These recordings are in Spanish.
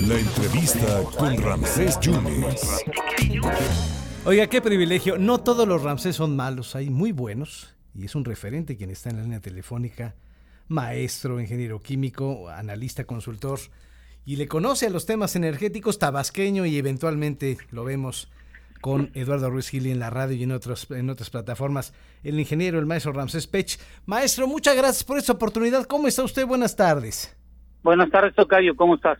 La entrevista con Ramsés Yunes. Oiga, qué privilegio. No todos los Ramsés son malos, hay muy buenos. Y es un referente quien está en la línea telefónica, maestro, ingeniero químico, analista, consultor. Y le conoce a los temas energéticos, tabasqueño y eventualmente lo vemos con Eduardo Ruiz Gili en la radio y en, en otras plataformas. El ingeniero, el maestro Ramsés Pech. Maestro, muchas gracias por esta oportunidad. ¿Cómo está usted? Buenas tardes. Buenas tardes, Tocayo. ¿Cómo estás?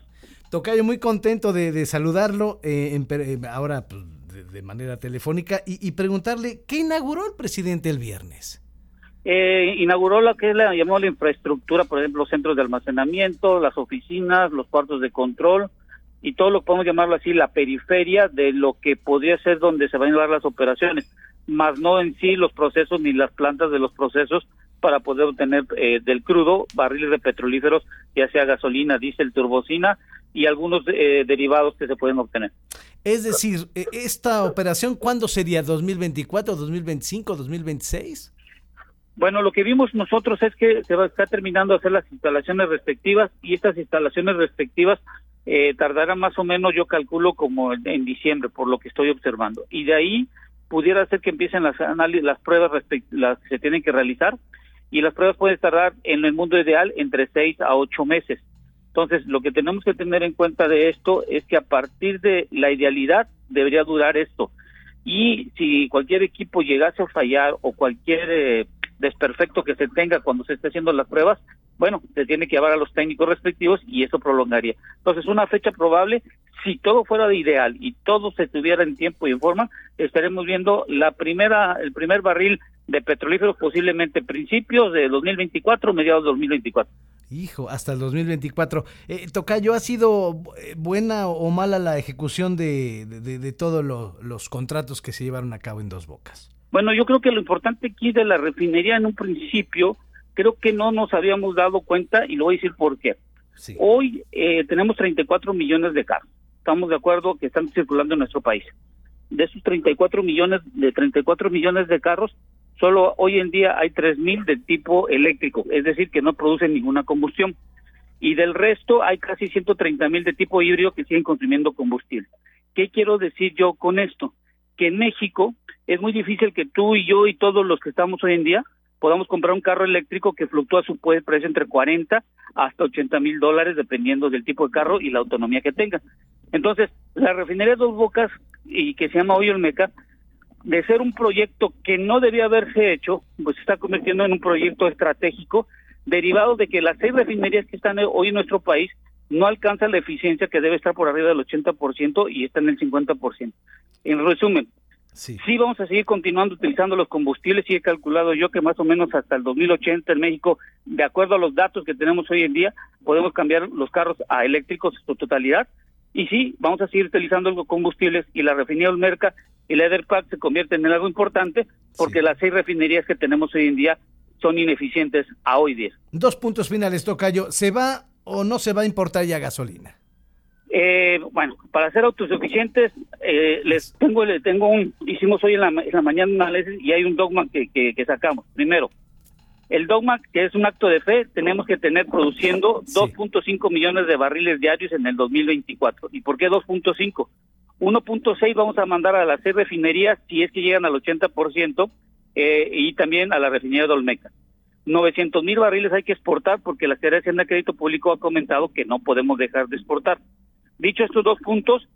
Tocayo, muy contento de, saludarlo. Eh, en, eh, ahora, pues, de, manera telefónica y, preguntarle qué inauguró el presidente el viernes. Eh, inauguró lo que llamó la infraestructura, por ejemplo, los centros de almacenamiento, las oficinas, los cuartos de control y todo lo que podemos llamarlo así, la periferia de lo que podría ser donde se van a llevar las operaciones, más no en sí los procesos ni las plantas de los procesos para poder obtener eh, del crudo barriles de petrolíferos, ya sea gasolina, diésel, turbocina y algunos eh, derivados que se pueden obtener. Es decir, e, ¿esta operación cuándo sería? ¿2024, 2025, 2026? Bueno, lo que vimos nosotros es que se va a estar terminando de hacer las instalaciones respectivas y estas instalaciones respectivas eh, tardarán más o menos, yo calculo, como en, diciembre, por lo que estoy observando. Y de ahí pudiera ser que empiecen las, las pruebas las que se tienen que realizar y las pruebas pueden tardar en el mundo ideal entre seis a ocho meses. Entonces, lo que tenemos que tener en cuenta de esto es que a partir de la idealidad debería durar esto. Y si cualquier equipo llegase a fallar o cualquier eh, desperfecto que se tenga cuando se esté haciendo las pruebas, bueno, se tiene que llevar a los técnicos respectivos y eso prolongaría. Entonces, una fecha probable, si todo fuera de ideal y todo se tuviera en tiempo y en forma, estaremos viendo la primera, el primer barril de petrolíferos posiblemente principios de 2024, mediados de 2024. Hijo, hasta el 2024. Eh, Tocayo, ¿ha sido buena o mala la ejecución de, de, todos los contratos que se llevaron a cabo en Dos Bocas? Bueno, yo creo que lo importante aquí de la refinería en un principio, creo que no nos habíamos dado cuenta y lo voy a decir por qué. Hoy eh, tenemos 34 millones de carros. Estamos de acuerdo que están circulando en nuestro país. De esos 34 millones, de 34 millones de carros, Solo hoy en día hay 3.000 de tipo eléctrico, es decir, que no producen ninguna combustión. Y del resto hay casi 130.000 de tipo híbrido que siguen consumiendo combustible. ¿Qué quiero decir yo con esto? Que en México es muy difícil que tú y yo y todos los que estamos hoy en día podamos comprar un carro eléctrico que fluctúa su precio entre 40 hasta 80 mil dólares dependiendo del tipo de carro y la autonomía que tenga. Entonces, la refinería Dos Bocas y que se llama hoy el Meca de ser un proyecto que no debía haberse hecho, pues se está convirtiendo en un proyecto estratégico derivado de que las seis refinerías que están hoy en nuestro país no alcanzan la eficiencia que debe estar por arriba del 80% y está en el 50%. En resumen, sí. sí vamos a seguir continuando utilizando los combustibles y he calculado yo que más o menos hasta el 2080 en México, de acuerdo a los datos que tenemos hoy en día, podemos cambiar los carros a eléctricos en su totalidad y sí, vamos a seguir utilizando los combustibles y la refinería Olmeca y Ederpac se convierten en algo importante porque las seis refinerías que tenemos hoy en día son ineficientes a hoy día. Dos puntos finales, Tocayo. ¿Se va o no se va a importar ya gasolina? Eh, bueno, para ser autosuficientes, eh, les tengo, les tengo un, hicimos hoy en la, en la mañana un análisis y hay un dogma que, que, que sacamos. Primero, el dogma, que es un acto de fe, tenemos que tener produciendo 2.5 millones de barriles diarios en el 2024. ¿Y por qué 2.5? 1.6 vamos a mandar a las seis refinerías si es que llegan al 80% eh, y también a la refinería de Olmeca. 900 mil barriles hay que exportar porque la Secretaría de Crédito Público ha comentado que no podemos dejar de exportar. Dicho estos dos puntos,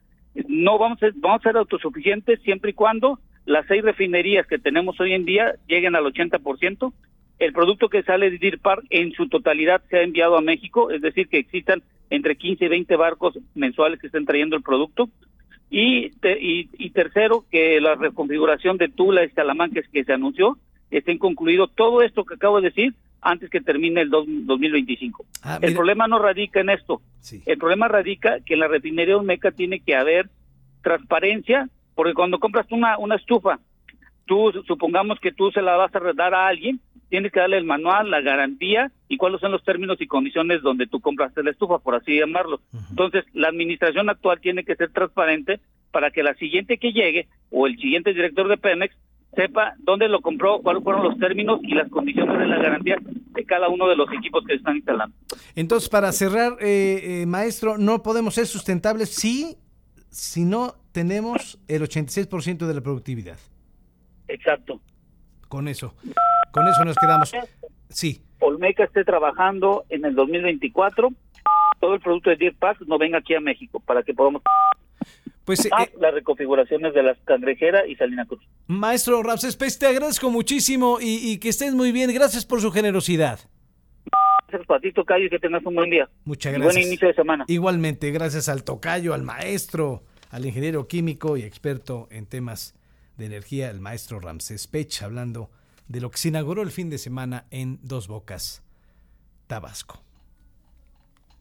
no vamos a, vamos a ser autosuficientes siempre y cuando las seis refinerías que tenemos hoy en día lleguen al 80% el producto que sale de Deer Park en su totalidad se ha enviado a México, es decir, que existan entre 15 y 20 barcos mensuales que estén trayendo el producto. Y, y, tercero, que la reconfiguración de Tula y Salamanca que se anunció estén concluido todo esto que acabo de decir antes que termine el 2025. Ah, el problema no radica en esto. El problema radica que en la refinería Olmeca tiene que haber transparencia, porque cuando compras una, una estufa, tú supongamos que tú se la vas a dar a alguien, tienes que darle el manual, la garantía y cuáles son los términos y condiciones donde tú compraste la estufa, por así llamarlo. Entonces, la administración actual tiene que ser transparente para que la siguiente que llegue o el siguiente director de Pemex sepa dónde lo compró, cuáles fueron los términos y las condiciones de la garantía de cada uno de los equipos que están instalando. Entonces, para cerrar, eh, eh, maestro, no podemos ser sustentables si, si no tenemos el 86% de la productividad. Exacto. Con eso, con eso nos quedamos. Sí. Olmeca esté trabajando en el 2024, todo el producto de Deer Pack no venga aquí a México para que podamos pues, ah, eh, las reconfiguraciones de las Cangrejera y Salina Cruz. Maestro Ramsés Pérez, te agradezco muchísimo y, que estés muy bien. Gracias por su generosidad. Gracias, Patito Cayo, y que tengas un buen día. Muchas gracias. buen inicio de semana. Igualmente, gracias al tocayo, al maestro, al ingeniero químico y experto en temas de energía, el maestro Ramsés Pech, hablando de lo que se inauguró el fin de semana en Dos Bocas, Tabasco.